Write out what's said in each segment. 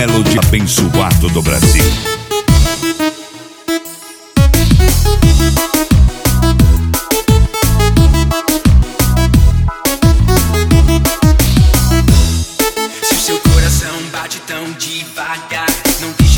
melody abençoado do Brasil. Se o seu coração bate tão devagar, não deixa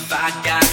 if I got